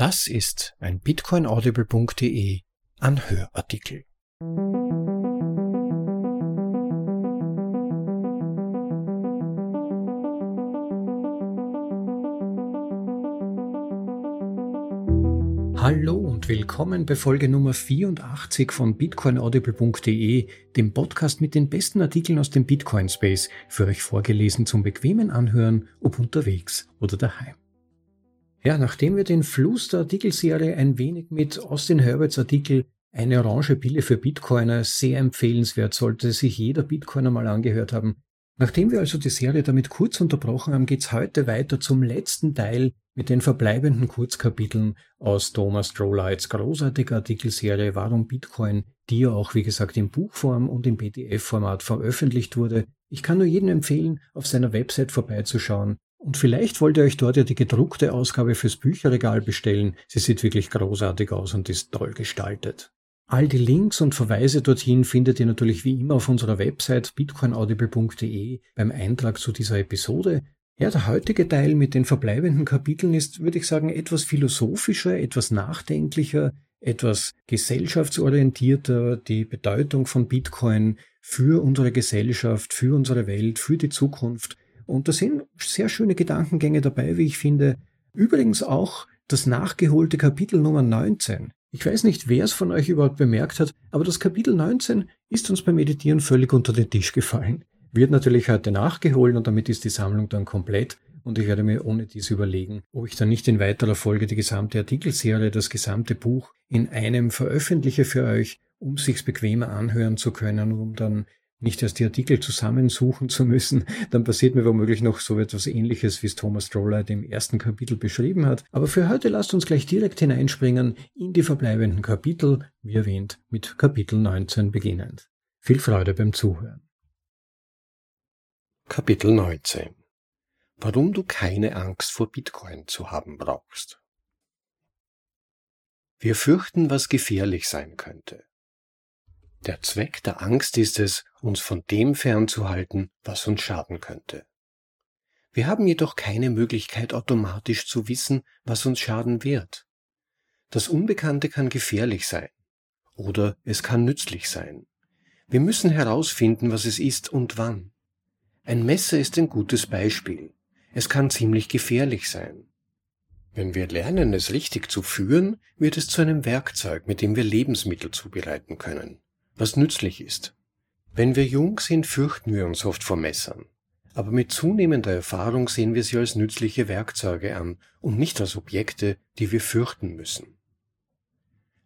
Das ist ein bitcoinaudible.de Anhörartikel. Hallo und willkommen bei Folge Nummer 84 von bitcoinaudible.de, dem Podcast mit den besten Artikeln aus dem Bitcoin Space, für euch vorgelesen zum bequemen Anhören, ob unterwegs oder daheim. Ja, nachdem wir den Fluss der Artikelserie ein wenig mit Austin Herberts Artikel Eine orange Pille für Bitcoiner sehr empfehlenswert sollte sich jeder Bitcoiner mal angehört haben. Nachdem wir also die Serie damit kurz unterbrochen haben, geht's heute weiter zum letzten Teil mit den verbleibenden Kurzkapiteln aus Thomas Drolights großartiger Artikelserie Warum Bitcoin, die ja auch wie gesagt in Buchform und im PDF-Format veröffentlicht wurde. Ich kann nur jedem empfehlen, auf seiner Website vorbeizuschauen. Und vielleicht wollt ihr euch dort ja die gedruckte Ausgabe fürs Bücherregal bestellen. Sie sieht wirklich großartig aus und ist toll gestaltet. All die Links und Verweise dorthin findet ihr natürlich wie immer auf unserer Website bitcoinaudible.de beim Eintrag zu dieser Episode. Ja, der heutige Teil mit den verbleibenden Kapiteln ist, würde ich sagen, etwas philosophischer, etwas nachdenklicher, etwas gesellschaftsorientierter, die Bedeutung von Bitcoin für unsere Gesellschaft, für unsere Welt, für die Zukunft. Und da sind sehr schöne Gedankengänge dabei, wie ich finde. Übrigens auch das nachgeholte Kapitel Nummer 19. Ich weiß nicht, wer es von euch überhaupt bemerkt hat, aber das Kapitel 19 ist uns beim Meditieren völlig unter den Tisch gefallen. Wird natürlich heute nachgeholt und damit ist die Sammlung dann komplett. Und ich werde mir ohne dies überlegen, ob ich dann nicht in weiterer Folge die gesamte Artikelserie, das gesamte Buch in einem veröffentliche für euch, um sich's bequemer anhören zu können, um dann nicht erst die Artikel zusammensuchen zu müssen, dann passiert mir womöglich noch so etwas ähnliches, wie es Thomas Stroller im ersten Kapitel beschrieben hat. Aber für heute lasst uns gleich direkt hineinspringen in die verbleibenden Kapitel, wie erwähnt, mit Kapitel 19 beginnend. Viel Freude beim Zuhören. Kapitel 19 Warum du keine Angst vor Bitcoin zu haben brauchst. Wir fürchten, was gefährlich sein könnte. Der Zweck der Angst ist es, uns von dem fernzuhalten, was uns schaden könnte. Wir haben jedoch keine Möglichkeit automatisch zu wissen, was uns schaden wird. Das Unbekannte kann gefährlich sein oder es kann nützlich sein. Wir müssen herausfinden, was es ist und wann. Ein Messer ist ein gutes Beispiel. Es kann ziemlich gefährlich sein. Wenn wir lernen, es richtig zu führen, wird es zu einem Werkzeug, mit dem wir Lebensmittel zubereiten können, was nützlich ist. Wenn wir jung sind, fürchten wir uns oft vor Messern. Aber mit zunehmender Erfahrung sehen wir sie als nützliche Werkzeuge an und nicht als Objekte, die wir fürchten müssen.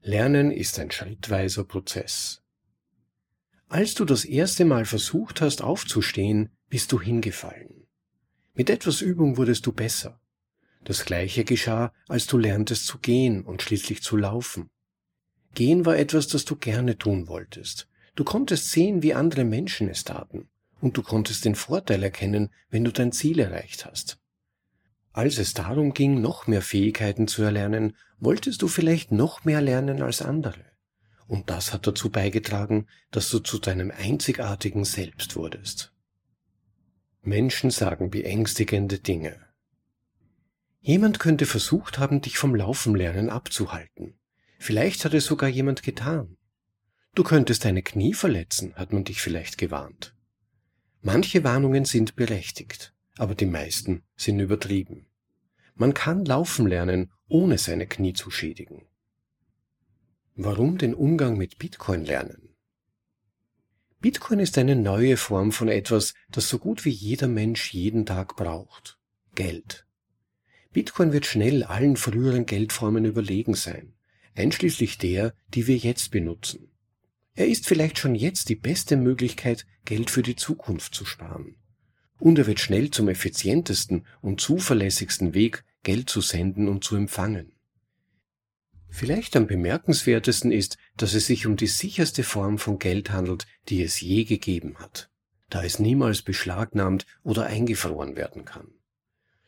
Lernen ist ein schrittweiser Prozess. Als du das erste Mal versucht hast aufzustehen, bist du hingefallen. Mit etwas Übung wurdest du besser. Das gleiche geschah, als du lerntest zu gehen und schließlich zu laufen. Gehen war etwas, das du gerne tun wolltest. Du konntest sehen, wie andere Menschen es taten, und du konntest den Vorteil erkennen, wenn du dein Ziel erreicht hast. Als es darum ging, noch mehr Fähigkeiten zu erlernen, wolltest du vielleicht noch mehr lernen als andere. Und das hat dazu beigetragen, dass du zu deinem einzigartigen Selbst wurdest. Menschen sagen beängstigende Dinge. Jemand könnte versucht haben, dich vom Laufenlernen abzuhalten. Vielleicht hat es sogar jemand getan. Du könntest deine Knie verletzen, hat man dich vielleicht gewarnt. Manche Warnungen sind berechtigt, aber die meisten sind übertrieben. Man kann laufen lernen, ohne seine Knie zu schädigen. Warum den Umgang mit Bitcoin lernen? Bitcoin ist eine neue Form von etwas, das so gut wie jeder Mensch jeden Tag braucht. Geld. Bitcoin wird schnell allen früheren Geldformen überlegen sein, einschließlich der, die wir jetzt benutzen. Er ist vielleicht schon jetzt die beste Möglichkeit, Geld für die Zukunft zu sparen. Und er wird schnell zum effizientesten und zuverlässigsten Weg, Geld zu senden und zu empfangen. Vielleicht am bemerkenswertesten ist, dass es sich um die sicherste Form von Geld handelt, die es je gegeben hat, da es niemals beschlagnahmt oder eingefroren werden kann.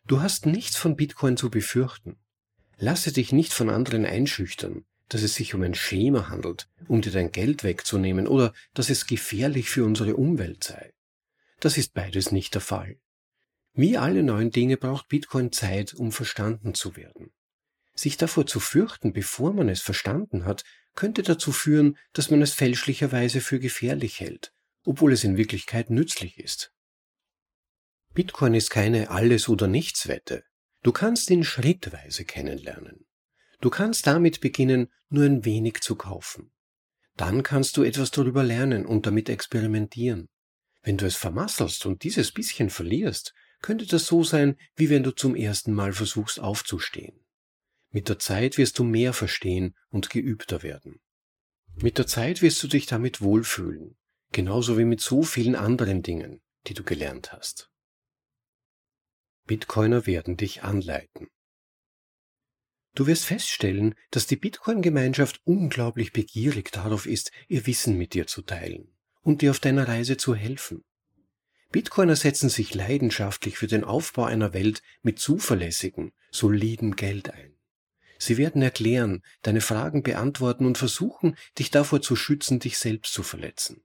Du hast nichts von Bitcoin zu befürchten. Lasse dich nicht von anderen einschüchtern, dass es sich um ein Schema handelt, um dir dein Geld wegzunehmen oder dass es gefährlich für unsere Umwelt sei. Das ist beides nicht der Fall. Wie alle neuen Dinge braucht Bitcoin Zeit, um verstanden zu werden. Sich davor zu fürchten, bevor man es verstanden hat, könnte dazu führen, dass man es fälschlicherweise für gefährlich hält, obwohl es in Wirklichkeit nützlich ist. Bitcoin ist keine Alles- oder Nichts-Wette. Du kannst ihn schrittweise kennenlernen. Du kannst damit beginnen, nur ein wenig zu kaufen. Dann kannst du etwas darüber lernen und damit experimentieren. Wenn du es vermasselst und dieses bisschen verlierst, könnte das so sein, wie wenn du zum ersten Mal versuchst aufzustehen. Mit der Zeit wirst du mehr verstehen und geübter werden. Mit der Zeit wirst du dich damit wohlfühlen, genauso wie mit so vielen anderen Dingen, die du gelernt hast. Bitcoiner werden dich anleiten. Du wirst feststellen, dass die Bitcoin-Gemeinschaft unglaublich begierig darauf ist, ihr Wissen mit dir zu teilen und dir auf deiner Reise zu helfen. Bitcoiner setzen sich leidenschaftlich für den Aufbau einer Welt mit zuverlässigem, solidem Geld ein. Sie werden erklären, deine Fragen beantworten und versuchen, dich davor zu schützen, dich selbst zu verletzen.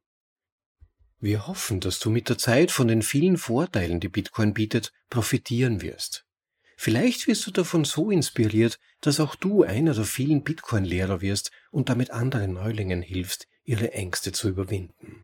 Wir hoffen, dass du mit der Zeit von den vielen Vorteilen, die Bitcoin bietet, profitieren wirst. Vielleicht wirst du davon so inspiriert, dass auch du einer der vielen Bitcoin-Lehrer wirst und damit anderen Neulingen hilfst, ihre Ängste zu überwinden.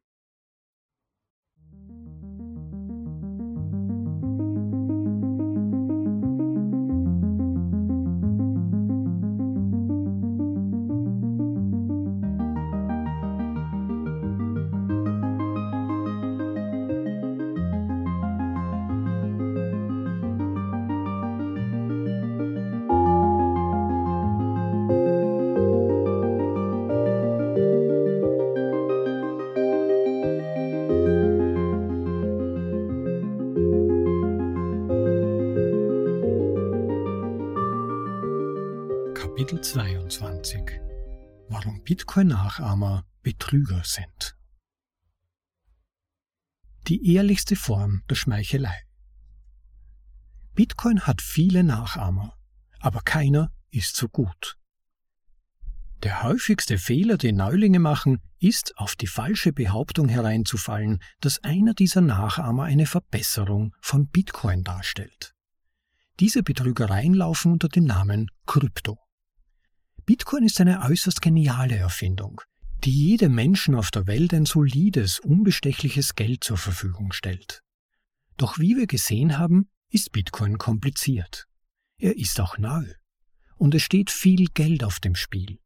Kapitel 22 Warum Bitcoin-Nachahmer Betrüger sind. Die ehrlichste Form der Schmeichelei. Bitcoin hat viele Nachahmer, aber keiner ist so gut. Der häufigste Fehler, den Neulinge machen, ist, auf die falsche Behauptung hereinzufallen, dass einer dieser Nachahmer eine Verbesserung von Bitcoin darstellt. Diese Betrügereien laufen unter dem Namen Krypto. Bitcoin ist eine äußerst geniale Erfindung, die jedem Menschen auf der Welt ein solides, unbestechliches Geld zur Verfügung stellt. Doch wie wir gesehen haben, ist Bitcoin kompliziert. Er ist auch neu. Und es steht viel Geld auf dem Spiel.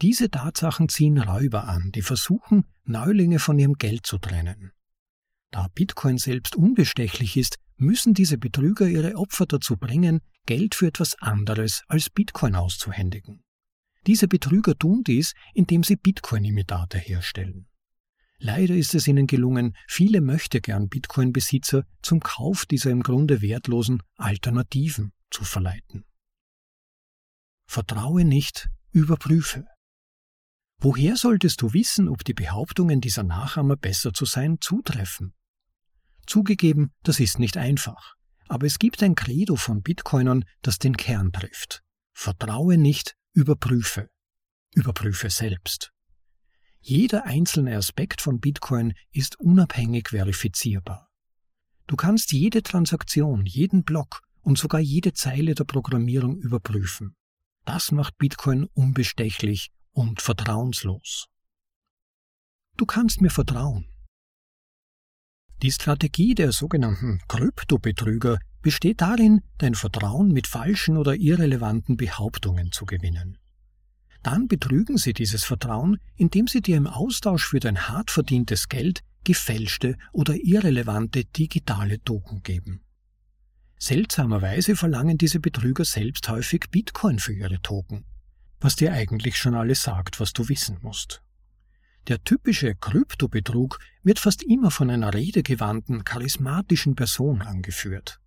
Diese Tatsachen ziehen Räuber an, die versuchen, Neulinge von ihrem Geld zu trennen. Da Bitcoin selbst unbestechlich ist, müssen diese Betrüger ihre Opfer dazu bringen, Geld für etwas anderes als Bitcoin auszuhändigen. Diese Betrüger tun dies, indem sie Bitcoin-Imitate herstellen. Leider ist es ihnen gelungen, viele möchtegern Bitcoin-Besitzer zum Kauf dieser im Grunde wertlosen Alternativen zu verleiten. Vertraue nicht, überprüfe. Woher solltest du wissen, ob die Behauptungen dieser Nachahmer besser zu sein zutreffen? Zugegeben, das ist nicht einfach, aber es gibt ein Credo von Bitcoinern, das den Kern trifft. Vertraue nicht, Überprüfe. Überprüfe selbst. Jeder einzelne Aspekt von Bitcoin ist unabhängig verifizierbar. Du kannst jede Transaktion, jeden Block und sogar jede Zeile der Programmierung überprüfen. Das macht Bitcoin unbestechlich und vertrauenslos. Du kannst mir vertrauen. Die Strategie der sogenannten Kryptobetrüger besteht darin, dein Vertrauen mit falschen oder irrelevanten Behauptungen zu gewinnen. Dann betrügen sie dieses Vertrauen, indem sie dir im Austausch für dein hart verdientes Geld gefälschte oder irrelevante digitale Token geben. Seltsamerweise verlangen diese Betrüger selbst häufig Bitcoin für ihre Token, was dir eigentlich schon alles sagt, was du wissen musst. Der typische Kryptobetrug wird fast immer von einer redegewandten, charismatischen Person angeführt.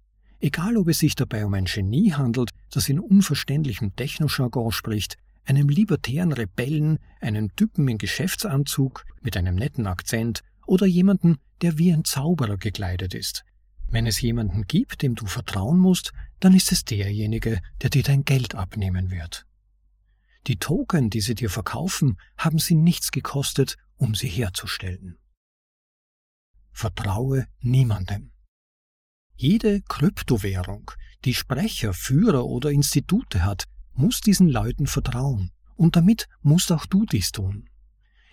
Egal ob es sich dabei um ein Genie handelt, das in unverständlichem Technojargon spricht, einem libertären Rebellen, einem Typen in Geschäftsanzug mit einem netten Akzent oder jemanden, der wie ein Zauberer gekleidet ist. Wenn es jemanden gibt, dem du vertrauen musst, dann ist es derjenige, der dir dein Geld abnehmen wird. Die Token, die sie dir verkaufen, haben sie nichts gekostet, um sie herzustellen. Vertraue niemandem. Jede Kryptowährung, die Sprecher, Führer oder Institute hat, musst diesen Leuten vertrauen und damit musst auch du dies tun.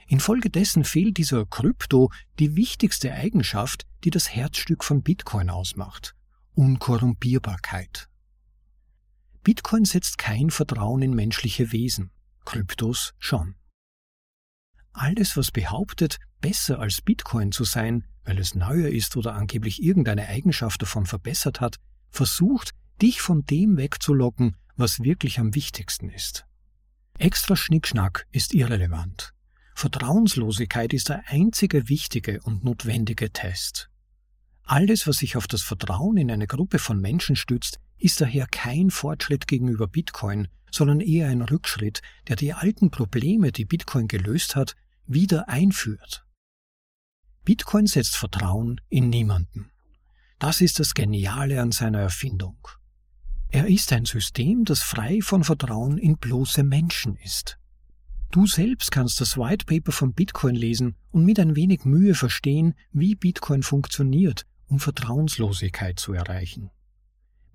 Infolgedessen fehlt dieser Krypto die wichtigste Eigenschaft, die das Herzstück von Bitcoin ausmacht. Unkorrumpierbarkeit. Bitcoin setzt kein Vertrauen in menschliche Wesen, Kryptos schon. Alles, was behauptet, besser als Bitcoin zu sein, weil es neuer ist oder angeblich irgendeine Eigenschaft davon verbessert hat, versucht, dich von dem wegzulocken, was wirklich am wichtigsten ist. Extra Schnickschnack ist irrelevant. Vertrauenslosigkeit ist der einzige wichtige und notwendige Test. Alles, was sich auf das Vertrauen in eine Gruppe von Menschen stützt, ist daher kein Fortschritt gegenüber Bitcoin, sondern eher ein Rückschritt, der die alten Probleme, die Bitcoin gelöst hat, wieder einführt. Bitcoin setzt Vertrauen in niemanden. Das ist das Geniale an seiner Erfindung. Er ist ein System, das frei von Vertrauen in bloße Menschen ist. Du selbst kannst das White Paper von Bitcoin lesen und mit ein wenig Mühe verstehen, wie Bitcoin funktioniert, um Vertrauenslosigkeit zu erreichen.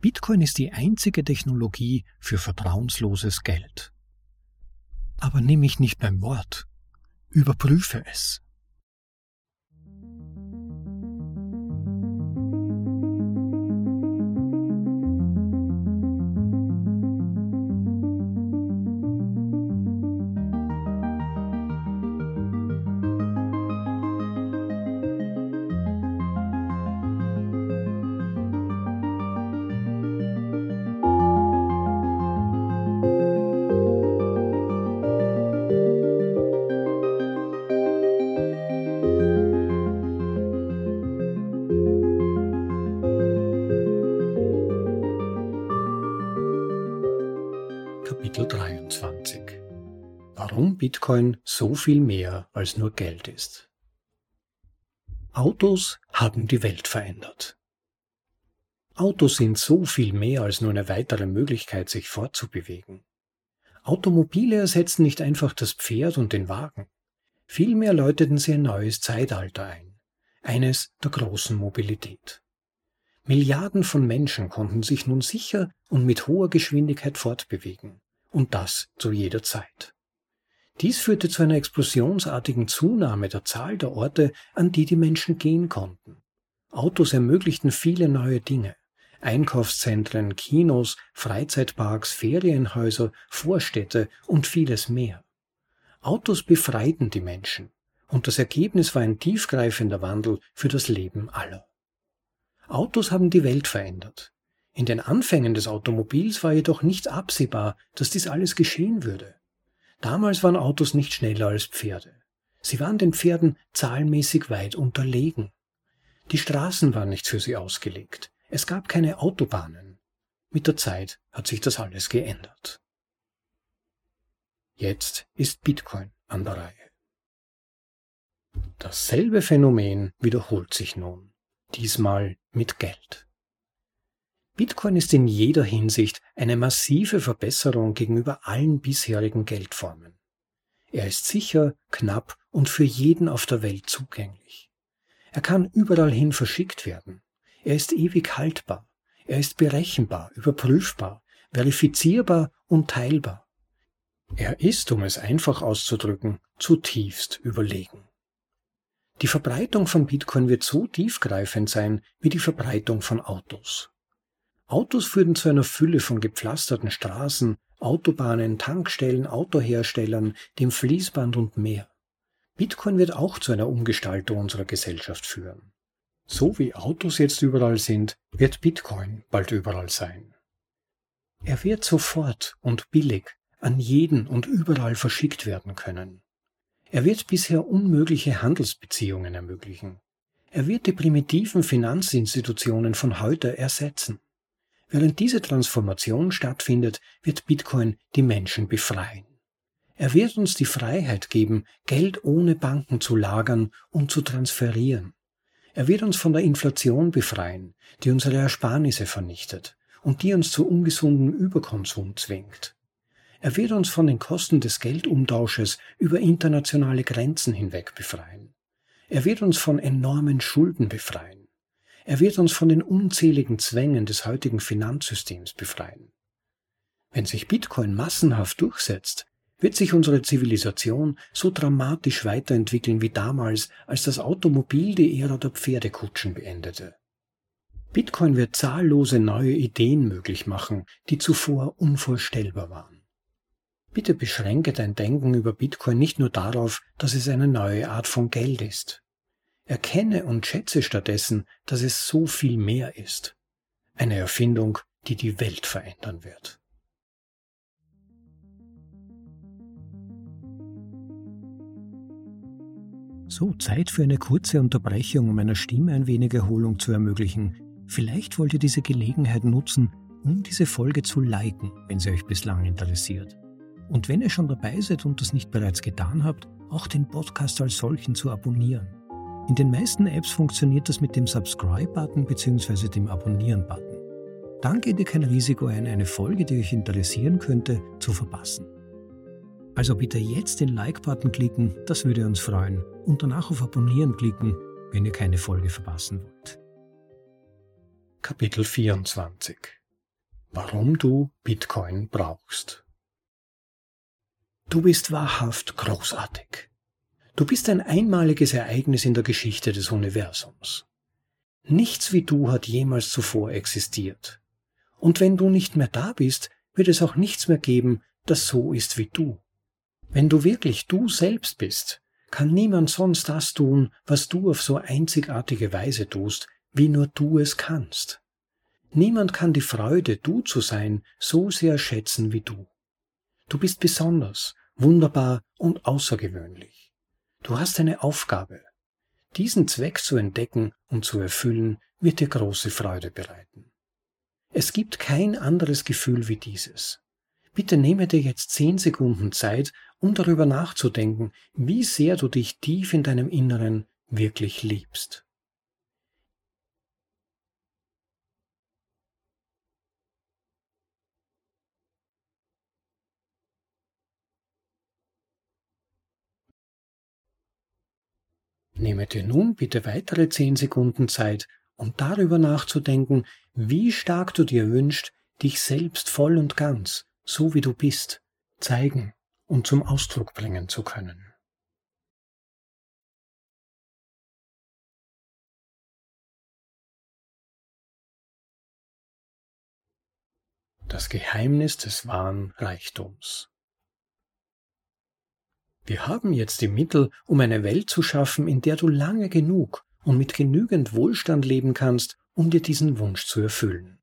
Bitcoin ist die einzige Technologie für vertrauensloses Geld. Aber nimm mich nicht beim Wort. Überprüfe es. Bitcoin so viel mehr als nur Geld ist. Autos haben die Welt verändert. Autos sind so viel mehr als nur eine weitere Möglichkeit, sich fortzubewegen. Automobile ersetzen nicht einfach das Pferd und den Wagen. Vielmehr läuteten sie ein neues Zeitalter ein, eines der großen Mobilität. Milliarden von Menschen konnten sich nun sicher und mit hoher Geschwindigkeit fortbewegen, und das zu jeder Zeit. Dies führte zu einer explosionsartigen Zunahme der Zahl der Orte, an die die Menschen gehen konnten. Autos ermöglichten viele neue Dinge. Einkaufszentren, Kinos, Freizeitparks, Ferienhäuser, Vorstädte und vieles mehr. Autos befreiten die Menschen, und das Ergebnis war ein tiefgreifender Wandel für das Leben aller. Autos haben die Welt verändert. In den Anfängen des Automobils war jedoch nicht absehbar, dass dies alles geschehen würde. Damals waren Autos nicht schneller als Pferde. Sie waren den Pferden zahlenmäßig weit unterlegen. Die Straßen waren nicht für sie ausgelegt. Es gab keine Autobahnen. Mit der Zeit hat sich das alles geändert. Jetzt ist Bitcoin an der Reihe. Dasselbe Phänomen wiederholt sich nun diesmal mit Geld. Bitcoin ist in jeder Hinsicht eine massive Verbesserung gegenüber allen bisherigen Geldformen. Er ist sicher, knapp und für jeden auf der Welt zugänglich. Er kann überall hin verschickt werden. Er ist ewig haltbar. Er ist berechenbar, überprüfbar, verifizierbar und teilbar. Er ist, um es einfach auszudrücken, zutiefst überlegen. Die Verbreitung von Bitcoin wird so tiefgreifend sein wie die Verbreitung von Autos. Autos führen zu einer Fülle von gepflasterten Straßen, Autobahnen, Tankstellen, Autoherstellern, dem Fließband und mehr. Bitcoin wird auch zu einer Umgestaltung unserer Gesellschaft führen. So wie Autos jetzt überall sind, wird Bitcoin bald überall sein. Er wird sofort und billig an jeden und überall verschickt werden können. Er wird bisher unmögliche Handelsbeziehungen ermöglichen. Er wird die primitiven Finanzinstitutionen von heute ersetzen. Während diese Transformation stattfindet, wird Bitcoin die Menschen befreien. Er wird uns die Freiheit geben, Geld ohne Banken zu lagern und zu transferieren. Er wird uns von der Inflation befreien, die unsere Ersparnisse vernichtet und die uns zu ungesundem Überkonsum zwingt. Er wird uns von den Kosten des Geldumtausches über internationale Grenzen hinweg befreien. Er wird uns von enormen Schulden befreien. Er wird uns von den unzähligen Zwängen des heutigen Finanzsystems befreien. Wenn sich Bitcoin massenhaft durchsetzt, wird sich unsere Zivilisation so dramatisch weiterentwickeln wie damals, als das Automobil die Ära der Pferdekutschen beendete. Bitcoin wird zahllose neue Ideen möglich machen, die zuvor unvorstellbar waren. Bitte beschränke dein Denken über Bitcoin nicht nur darauf, dass es eine neue Art von Geld ist. Erkenne und schätze stattdessen, dass es so viel mehr ist. Eine Erfindung, die die Welt verändern wird. So, Zeit für eine kurze Unterbrechung, um meiner Stimme ein wenig Erholung zu ermöglichen. Vielleicht wollt ihr diese Gelegenheit nutzen, um diese Folge zu liken, wenn sie euch bislang interessiert. Und wenn ihr schon dabei seid und das nicht bereits getan habt, auch den Podcast als solchen zu abonnieren. In den meisten Apps funktioniert das mit dem Subscribe-Button bzw. dem Abonnieren-Button. Dann geht ihr kein Risiko ein, eine Folge, die euch interessieren könnte, zu verpassen. Also bitte jetzt den Like-Button klicken, das würde uns freuen, und danach auf Abonnieren klicken, wenn ihr keine Folge verpassen wollt. Kapitel 24 Warum du Bitcoin brauchst Du bist wahrhaft großartig. Du bist ein einmaliges Ereignis in der Geschichte des Universums. Nichts wie du hat jemals zuvor existiert. Und wenn du nicht mehr da bist, wird es auch nichts mehr geben, das so ist wie du. Wenn du wirklich du selbst bist, kann niemand sonst das tun, was du auf so einzigartige Weise tust, wie nur du es kannst. Niemand kann die Freude, du zu sein, so sehr schätzen wie du. Du bist besonders, wunderbar und außergewöhnlich. Du hast eine Aufgabe. Diesen Zweck zu entdecken und zu erfüllen, wird dir große Freude bereiten. Es gibt kein anderes Gefühl wie dieses. Bitte nehme dir jetzt zehn Sekunden Zeit, um darüber nachzudenken, wie sehr du dich tief in deinem Inneren wirklich liebst. Nehme dir nun bitte weitere zehn Sekunden Zeit, um darüber nachzudenken, wie stark du dir wünschst, dich selbst voll und ganz, so wie du bist, zeigen und zum Ausdruck bringen zu können. Das Geheimnis des wahren Reichtums. Wir haben jetzt die Mittel, um eine Welt zu schaffen, in der du lange genug und mit genügend Wohlstand leben kannst, um dir diesen Wunsch zu erfüllen.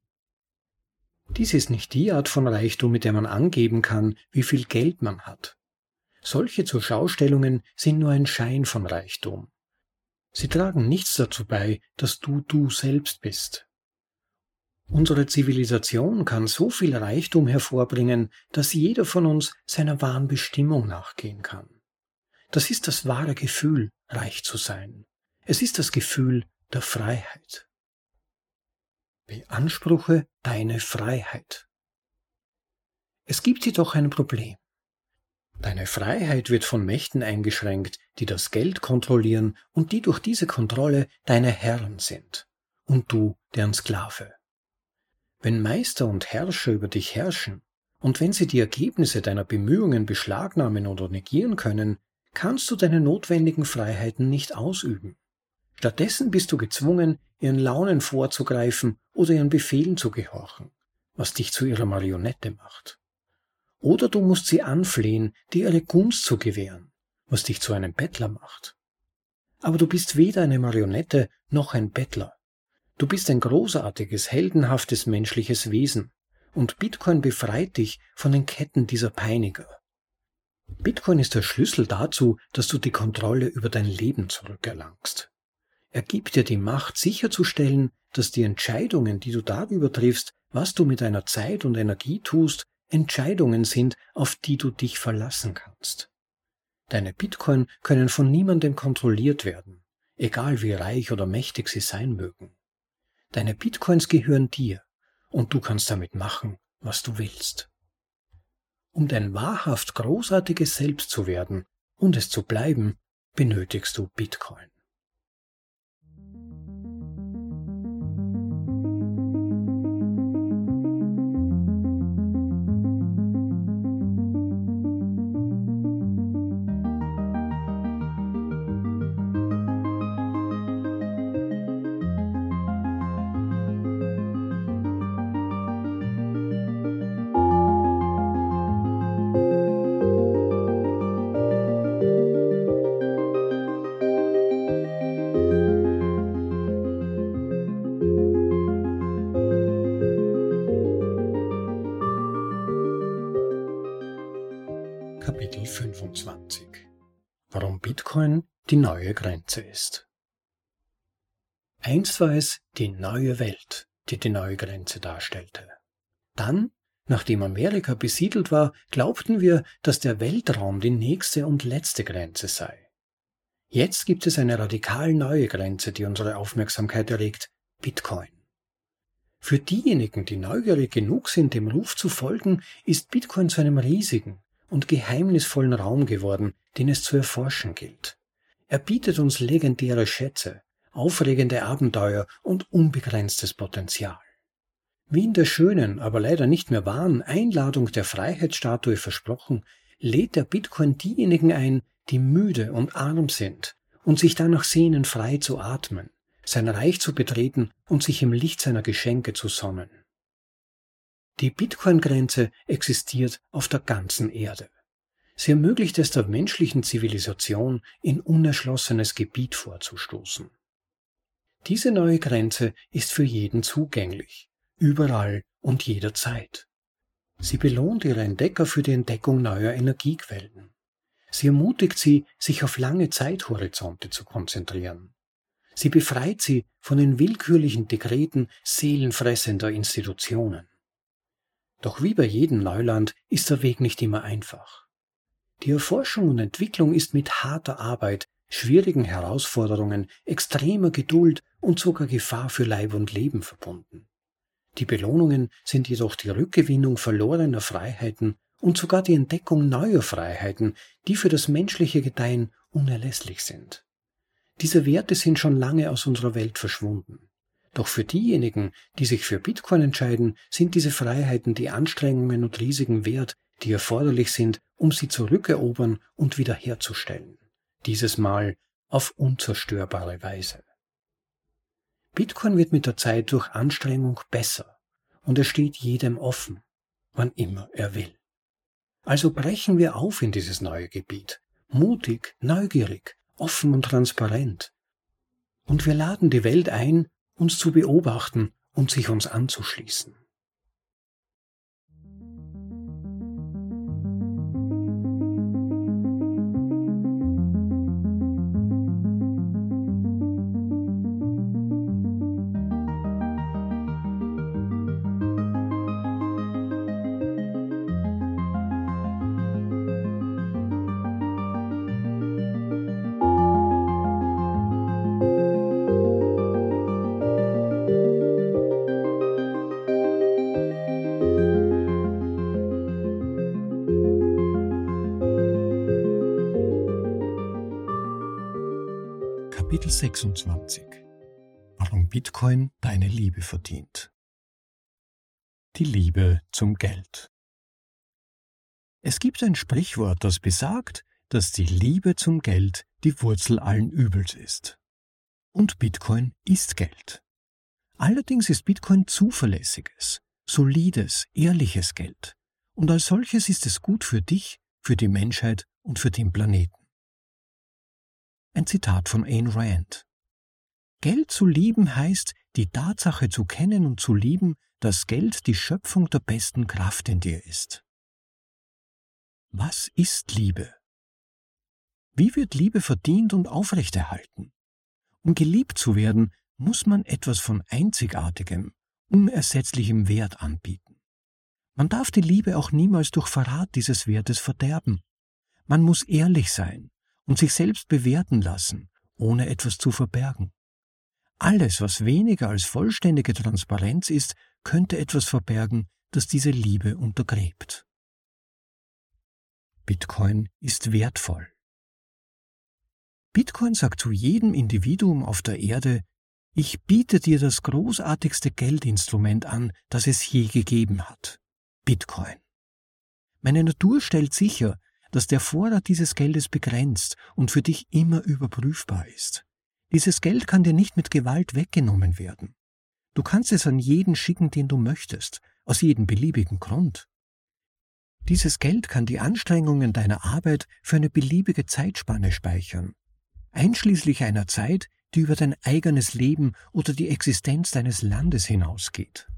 Dies ist nicht die Art von Reichtum, mit der man angeben kann, wie viel Geld man hat. Solche Zurschaustellungen sind nur ein Schein von Reichtum. Sie tragen nichts dazu bei, dass du du selbst bist. Unsere Zivilisation kann so viel Reichtum hervorbringen, dass jeder von uns seiner wahren Bestimmung nachgehen kann. Das ist das wahre Gefühl, reich zu sein. Es ist das Gefühl der Freiheit. Beanspruche deine Freiheit. Es gibt jedoch ein Problem. Deine Freiheit wird von Mächten eingeschränkt, die das Geld kontrollieren und die durch diese Kontrolle deine Herren sind, und du deren Sklave. Wenn Meister und Herrscher über dich herrschen, und wenn sie die Ergebnisse deiner Bemühungen beschlagnahmen oder negieren können, kannst du deine notwendigen Freiheiten nicht ausüben. Stattdessen bist du gezwungen, ihren Launen vorzugreifen oder ihren Befehlen zu gehorchen, was dich zu ihrer Marionette macht. Oder du musst sie anflehen, dir ihre Gunst zu gewähren, was dich zu einem Bettler macht. Aber du bist weder eine Marionette noch ein Bettler. Du bist ein großartiges, heldenhaftes menschliches Wesen, und Bitcoin befreit dich von den Ketten dieser Peiniger. Bitcoin ist der Schlüssel dazu, dass du die Kontrolle über dein Leben zurückerlangst. Er gibt dir die Macht, sicherzustellen, dass die Entscheidungen, die du darüber triffst, was du mit deiner Zeit und Energie tust, Entscheidungen sind, auf die du dich verlassen kannst. Deine Bitcoin können von niemandem kontrolliert werden, egal wie reich oder mächtig sie sein mögen. Deine Bitcoins gehören dir und du kannst damit machen, was du willst. Um dein wahrhaft großartiges Selbst zu werden und es zu bleiben, benötigst du Bitcoin. Kapitel 25 Warum Bitcoin die neue Grenze ist. Einst war es die neue Welt, die die neue Grenze darstellte. Dann, nachdem Amerika besiedelt war, glaubten wir, dass der Weltraum die nächste und letzte Grenze sei. Jetzt gibt es eine radikal neue Grenze, die unsere Aufmerksamkeit erregt, Bitcoin. Für diejenigen, die neugierig genug sind, dem Ruf zu folgen, ist Bitcoin zu einem riesigen und geheimnisvollen Raum geworden, den es zu erforschen gilt. Er bietet uns legendäre Schätze, aufregende Abenteuer und unbegrenztes Potenzial. Wie in der schönen, aber leider nicht mehr wahren Einladung der Freiheitsstatue versprochen, lädt der Bitcoin diejenigen ein, die müde und arm sind und sich danach sehnen, frei zu atmen, sein Reich zu betreten und sich im Licht seiner Geschenke zu sonnen. Die Bitcoin-Grenze existiert auf der ganzen Erde. Sie ermöglicht es der menschlichen Zivilisation, in unerschlossenes Gebiet vorzustoßen. Diese neue Grenze ist für jeden zugänglich, überall und jederzeit. Sie belohnt ihre Entdecker für die Entdeckung neuer Energiequellen. Sie ermutigt sie, sich auf lange Zeithorizonte zu konzentrieren. Sie befreit sie von den willkürlichen Dekreten seelenfressender Institutionen. Doch wie bei jedem Neuland ist der Weg nicht immer einfach. Die Erforschung und Entwicklung ist mit harter Arbeit, schwierigen Herausforderungen, extremer Geduld und sogar Gefahr für Leib und Leben verbunden. Die Belohnungen sind jedoch die Rückgewinnung verlorener Freiheiten und sogar die Entdeckung neuer Freiheiten, die für das menschliche Gedeihen unerlässlich sind. Diese Werte sind schon lange aus unserer Welt verschwunden. Doch für diejenigen, die sich für Bitcoin entscheiden, sind diese Freiheiten die Anstrengungen und Risiken wert, die erforderlich sind, um sie zurückerobern und wiederherzustellen. Dieses Mal auf unzerstörbare Weise. Bitcoin wird mit der Zeit durch Anstrengung besser und er steht jedem offen, wann immer er will. Also brechen wir auf in dieses neue Gebiet, mutig, neugierig, offen und transparent. Und wir laden die Welt ein, uns zu beobachten und sich uns anzuschließen. 26 Warum Bitcoin deine Liebe verdient. Die Liebe zum Geld. Es gibt ein Sprichwort, das besagt, dass die Liebe zum Geld die Wurzel allen Übels ist. Und Bitcoin ist Geld. Allerdings ist Bitcoin zuverlässiges, solides, ehrliches Geld. Und als solches ist es gut für dich, für die Menschheit und für den Planeten. Ein Zitat von Ayn Rand. Geld zu lieben heißt, die Tatsache zu kennen und zu lieben, dass Geld die Schöpfung der besten Kraft in dir ist. Was ist Liebe? Wie wird Liebe verdient und aufrechterhalten? Um geliebt zu werden, muss man etwas von einzigartigem, unersetzlichem Wert anbieten. Man darf die Liebe auch niemals durch Verrat dieses Wertes verderben. Man muss ehrlich sein, und sich selbst bewerten lassen, ohne etwas zu verbergen. Alles, was weniger als vollständige Transparenz ist, könnte etwas verbergen, das diese Liebe untergräbt. Bitcoin ist wertvoll. Bitcoin sagt zu jedem Individuum auf der Erde, ich biete dir das großartigste Geldinstrument an, das es je gegeben hat. Bitcoin. Meine Natur stellt sicher, dass der Vorrat dieses Geldes begrenzt und für dich immer überprüfbar ist. Dieses Geld kann dir nicht mit Gewalt weggenommen werden. Du kannst es an jeden schicken, den du möchtest, aus jedem beliebigen Grund. Dieses Geld kann die Anstrengungen deiner Arbeit für eine beliebige Zeitspanne speichern, einschließlich einer Zeit, die über dein eigenes Leben oder die Existenz deines Landes hinausgeht.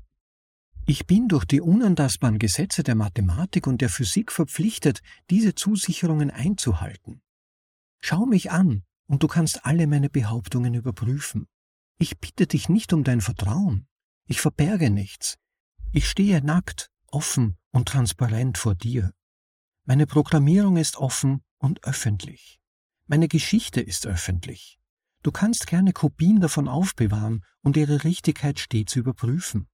Ich bin durch die unantastbaren Gesetze der Mathematik und der Physik verpflichtet, diese Zusicherungen einzuhalten. Schau mich an, und du kannst alle meine Behauptungen überprüfen. Ich bitte dich nicht um dein Vertrauen. Ich verberge nichts. Ich stehe nackt, offen und transparent vor dir. Meine Programmierung ist offen und öffentlich. Meine Geschichte ist öffentlich. Du kannst gerne Kopien davon aufbewahren und ihre Richtigkeit stets überprüfen.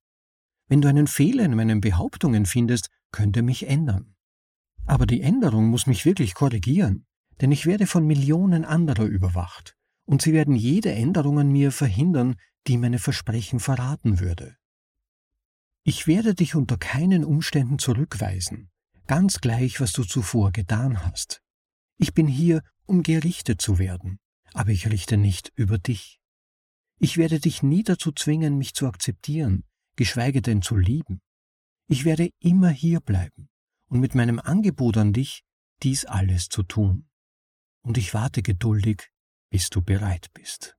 Wenn du einen Fehler in meinen Behauptungen findest, könnte mich ändern. Aber die Änderung muss mich wirklich korrigieren, denn ich werde von Millionen anderer überwacht, und sie werden jede Änderung an mir verhindern, die meine Versprechen verraten würde. Ich werde dich unter keinen Umständen zurückweisen, ganz gleich, was du zuvor getan hast. Ich bin hier, um gerichtet zu werden, aber ich richte nicht über dich. Ich werde dich nie dazu zwingen, mich zu akzeptieren, geschweige denn zu lieben. Ich werde immer hier bleiben und mit meinem Angebot an dich dies alles zu tun. Und ich warte geduldig, bis du bereit bist.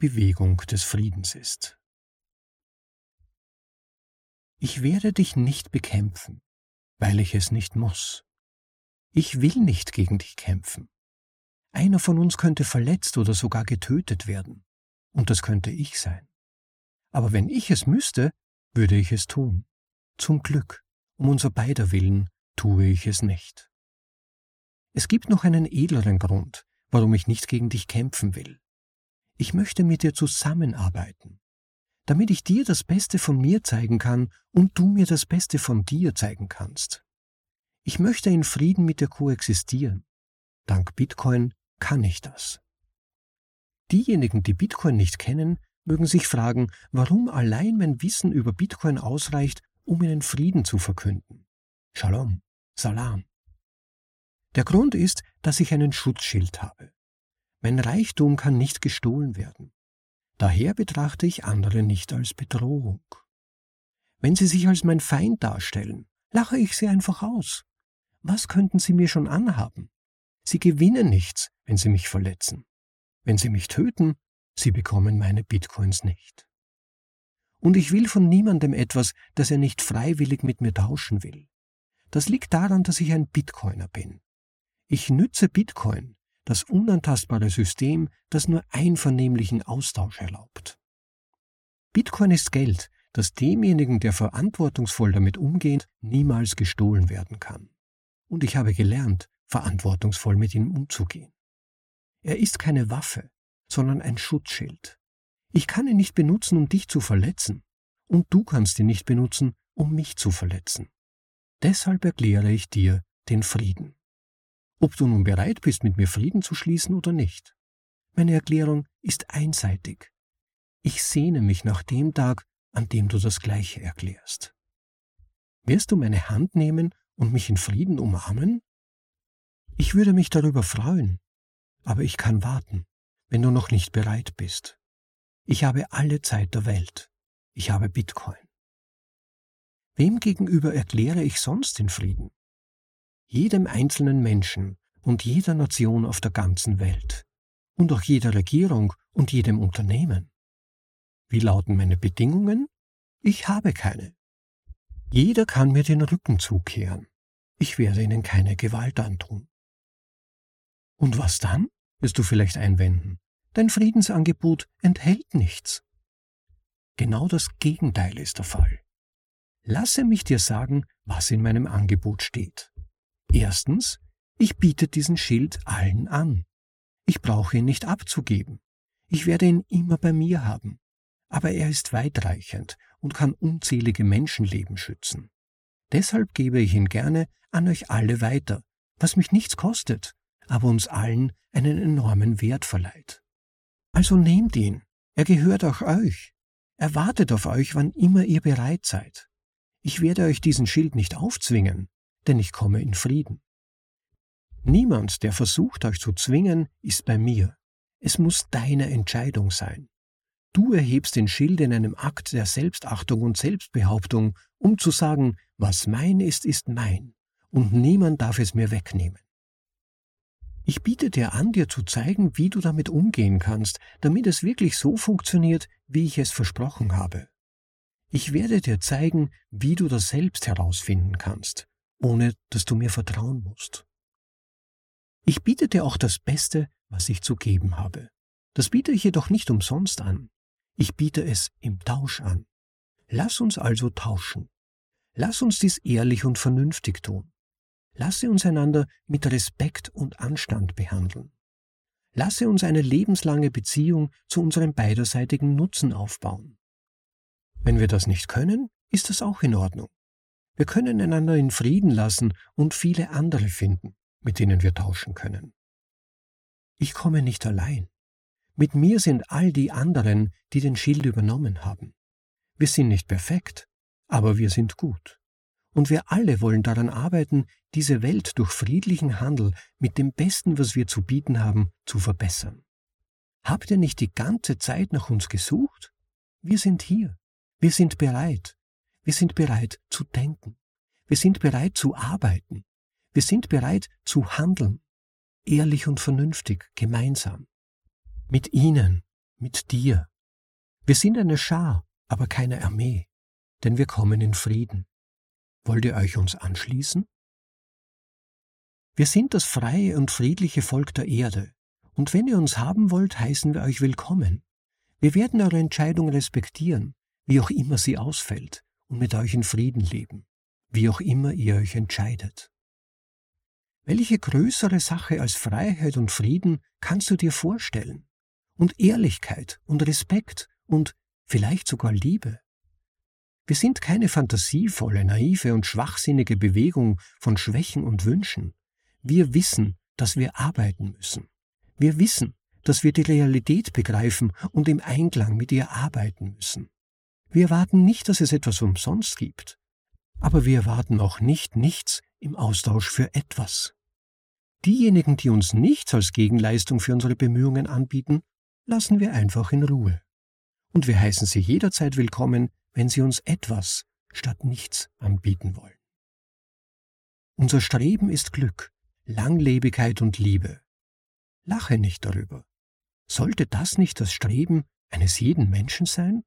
Bewegung des Friedens ist. Ich werde dich nicht bekämpfen, weil ich es nicht muss. Ich will nicht gegen dich kämpfen. Einer von uns könnte verletzt oder sogar getötet werden, und das könnte ich sein. Aber wenn ich es müsste, würde ich es tun. Zum Glück, um unser beider Willen, tue ich es nicht. Es gibt noch einen edleren Grund, warum ich nicht gegen dich kämpfen will. Ich möchte mit dir zusammenarbeiten, damit ich dir das Beste von mir zeigen kann und du mir das Beste von dir zeigen kannst. Ich möchte in Frieden mit dir koexistieren. Dank Bitcoin kann ich das. Diejenigen, die Bitcoin nicht kennen, mögen sich fragen, warum allein mein Wissen über Bitcoin ausreicht, um ihnen Frieden zu verkünden. Shalom, Salam. Der Grund ist, dass ich einen Schutzschild habe. Mein Reichtum kann nicht gestohlen werden. Daher betrachte ich andere nicht als Bedrohung. Wenn sie sich als mein Feind darstellen, lache ich sie einfach aus. Was könnten sie mir schon anhaben? Sie gewinnen nichts, wenn sie mich verletzen. Wenn sie mich töten, sie bekommen meine Bitcoins nicht. Und ich will von niemandem etwas, das er nicht freiwillig mit mir tauschen will. Das liegt daran, dass ich ein Bitcoiner bin. Ich nütze Bitcoin, das unantastbare System, das nur einvernehmlichen Austausch erlaubt. Bitcoin ist Geld, das demjenigen, der verantwortungsvoll damit umgeht, niemals gestohlen werden kann. Und ich habe gelernt, verantwortungsvoll mit ihm umzugehen. Er ist keine Waffe, sondern ein Schutzschild. Ich kann ihn nicht benutzen, um dich zu verletzen, und du kannst ihn nicht benutzen, um mich zu verletzen. Deshalb erkläre ich dir den Frieden ob du nun bereit bist, mit mir Frieden zu schließen oder nicht. Meine Erklärung ist einseitig. Ich sehne mich nach dem Tag, an dem du das Gleiche erklärst. Wirst du meine Hand nehmen und mich in Frieden umarmen? Ich würde mich darüber freuen, aber ich kann warten, wenn du noch nicht bereit bist. Ich habe alle Zeit der Welt. Ich habe Bitcoin. Wem gegenüber erkläre ich sonst den Frieden? Jedem einzelnen Menschen und jeder Nation auf der ganzen Welt und auch jeder Regierung und jedem Unternehmen. Wie lauten meine Bedingungen? Ich habe keine. Jeder kann mir den Rücken zukehren. Ich werde ihnen keine Gewalt antun. Und was dann? wirst du vielleicht einwenden. Dein Friedensangebot enthält nichts. Genau das Gegenteil ist der Fall. Lasse mich dir sagen, was in meinem Angebot steht. Erstens, ich biete diesen Schild allen an. Ich brauche ihn nicht abzugeben. Ich werde ihn immer bei mir haben. Aber er ist weitreichend und kann unzählige Menschenleben schützen. Deshalb gebe ich ihn gerne an euch alle weiter, was mich nichts kostet, aber uns allen einen enormen Wert verleiht. Also nehmt ihn, er gehört auch euch. Er wartet auf euch, wann immer ihr bereit seid. Ich werde euch diesen Schild nicht aufzwingen, denn ich komme in Frieden. Niemand, der versucht, euch zu zwingen, ist bei mir. Es muss deine Entscheidung sein. Du erhebst den Schild in einem Akt der Selbstachtung und Selbstbehauptung, um zu sagen, was mein ist, ist mein, und niemand darf es mir wegnehmen. Ich biete dir an, dir zu zeigen, wie du damit umgehen kannst, damit es wirklich so funktioniert, wie ich es versprochen habe. Ich werde dir zeigen, wie du das selbst herausfinden kannst, ohne dass du mir vertrauen musst. Ich biete dir auch das Beste, was ich zu geben habe. Das biete ich jedoch nicht umsonst an. Ich biete es im Tausch an. Lass uns also tauschen. Lass uns dies ehrlich und vernünftig tun. Lasse uns einander mit Respekt und Anstand behandeln. Lasse uns eine lebenslange Beziehung zu unserem beiderseitigen Nutzen aufbauen. Wenn wir das nicht können, ist das auch in Ordnung. Wir können einander in Frieden lassen und viele andere finden, mit denen wir tauschen können. Ich komme nicht allein. Mit mir sind all die anderen, die den Schild übernommen haben. Wir sind nicht perfekt, aber wir sind gut. Und wir alle wollen daran arbeiten, diese Welt durch friedlichen Handel mit dem Besten, was wir zu bieten haben, zu verbessern. Habt ihr nicht die ganze Zeit nach uns gesucht? Wir sind hier. Wir sind bereit. Wir sind bereit zu denken. Wir sind bereit zu arbeiten. Wir sind bereit zu handeln. Ehrlich und vernünftig, gemeinsam. Mit ihnen, mit dir. Wir sind eine Schar, aber keine Armee, denn wir kommen in Frieden. Wollt ihr euch uns anschließen? Wir sind das freie und friedliche Volk der Erde, und wenn ihr uns haben wollt, heißen wir euch willkommen. Wir werden eure Entscheidung respektieren, wie auch immer sie ausfällt, und mit euch in Frieden leben, wie auch immer ihr euch entscheidet. Welche größere Sache als Freiheit und Frieden kannst du dir vorstellen? Und Ehrlichkeit und Respekt und vielleicht sogar Liebe? Wir sind keine fantasievolle, naive und schwachsinnige Bewegung von Schwächen und Wünschen. Wir wissen, dass wir arbeiten müssen. Wir wissen, dass wir die Realität begreifen und im Einklang mit ihr arbeiten müssen. Wir erwarten nicht, dass es etwas umsonst gibt, aber wir erwarten auch nicht nichts im Austausch für etwas. Diejenigen, die uns nichts als Gegenleistung für unsere Bemühungen anbieten, lassen wir einfach in Ruhe. Und wir heißen sie jederzeit willkommen, wenn sie uns etwas statt nichts anbieten wollen. Unser Streben ist Glück, Langlebigkeit und Liebe. Lache nicht darüber. Sollte das nicht das Streben eines jeden Menschen sein?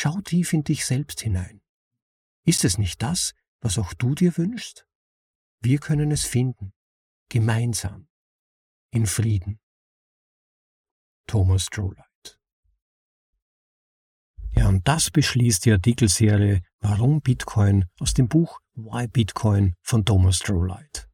Schau tief in dich selbst hinein. Ist es nicht das, was auch du dir wünschst? Wir können es finden, gemeinsam, in Frieden. Thomas Strohlight. Ja, und das beschließt die Artikelserie Warum Bitcoin aus dem Buch Why Bitcoin von Thomas Strohlight.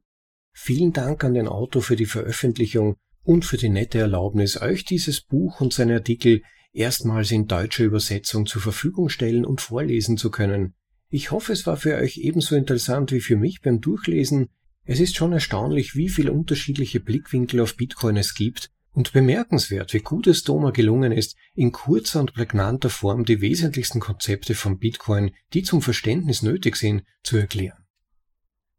Vielen Dank an den Autor für die Veröffentlichung und für die nette Erlaubnis, euch dieses Buch und seine Artikel erstmals in deutscher Übersetzung zur Verfügung stellen und vorlesen zu können. Ich hoffe, es war für euch ebenso interessant wie für mich beim Durchlesen. Es ist schon erstaunlich, wie viele unterschiedliche Blickwinkel auf Bitcoin es gibt und bemerkenswert, wie gut es Doma gelungen ist, in kurzer und prägnanter Form die wesentlichsten Konzepte von Bitcoin, die zum Verständnis nötig sind, zu erklären.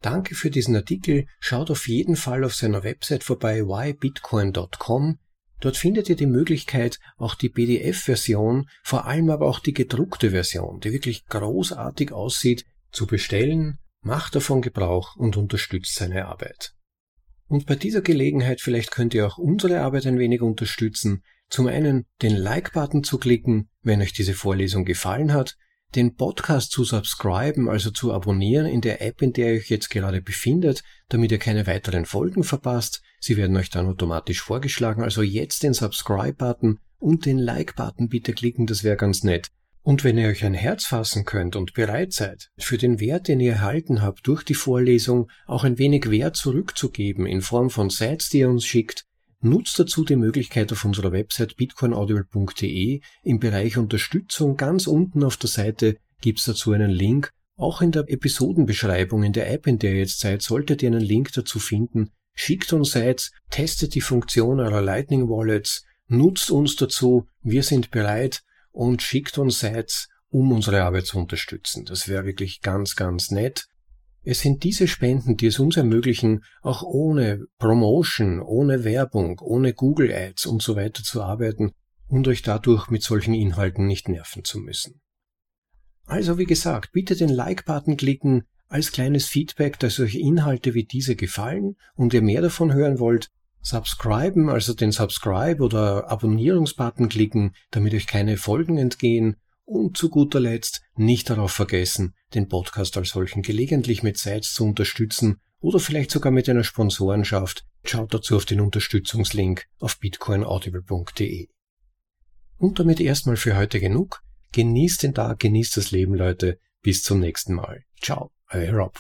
Danke für diesen Artikel. Schaut auf jeden Fall auf seiner Website vorbei whybitcoin.com. Dort findet ihr die Möglichkeit, auch die PDF-Version, vor allem aber auch die gedruckte Version, die wirklich großartig aussieht, zu bestellen. Macht davon Gebrauch und unterstützt seine Arbeit. Und bei dieser Gelegenheit vielleicht könnt ihr auch unsere Arbeit ein wenig unterstützen. Zum einen den Like-Button zu klicken, wenn euch diese Vorlesung gefallen hat, den Podcast zu subscriben, also zu abonnieren in der App, in der ihr euch jetzt gerade befindet, damit ihr keine weiteren Folgen verpasst. Sie werden euch dann automatisch vorgeschlagen. Also jetzt den Subscribe-Button und den Like-Button bitte klicken, das wäre ganz nett. Und wenn ihr euch ein Herz fassen könnt und bereit seid, für den Wert, den ihr erhalten habt durch die Vorlesung, auch ein wenig Wert zurückzugeben in Form von Sites, die ihr uns schickt, Nutzt dazu die Möglichkeit auf unserer Website bitcoinaudible.de im Bereich Unterstützung ganz unten auf der Seite gibt es dazu einen Link Auch in der Episodenbeschreibung in der App, in der ihr jetzt seid, solltet ihr einen Link dazu finden. Schickt uns Sites, testet die Funktion eurer Lightning Wallets, nutzt uns dazu, wir sind bereit und schickt uns Sites, um unsere Arbeit zu unterstützen. Das wäre wirklich ganz, ganz nett. Es sind diese Spenden, die es uns ermöglichen, auch ohne Promotion, ohne Werbung, ohne Google Ads und so weiter zu arbeiten und euch dadurch mit solchen Inhalten nicht nerven zu müssen. Also wie gesagt, bitte den Like-Button klicken als kleines Feedback, dass euch Inhalte wie diese gefallen und ihr mehr davon hören wollt. Subscriben, also den Subscribe oder Abonnierungsbutton klicken, damit euch keine Folgen entgehen. Und zu guter Letzt nicht darauf vergessen, den Podcast als solchen gelegentlich mit Sites zu unterstützen oder vielleicht sogar mit einer Sponsorenschaft. Schaut dazu auf den Unterstützungslink auf bitcoinaudible.de. Und damit erstmal für heute genug. Genießt den Tag, genießt das Leben, Leute. Bis zum nächsten Mal. Ciao, Europe.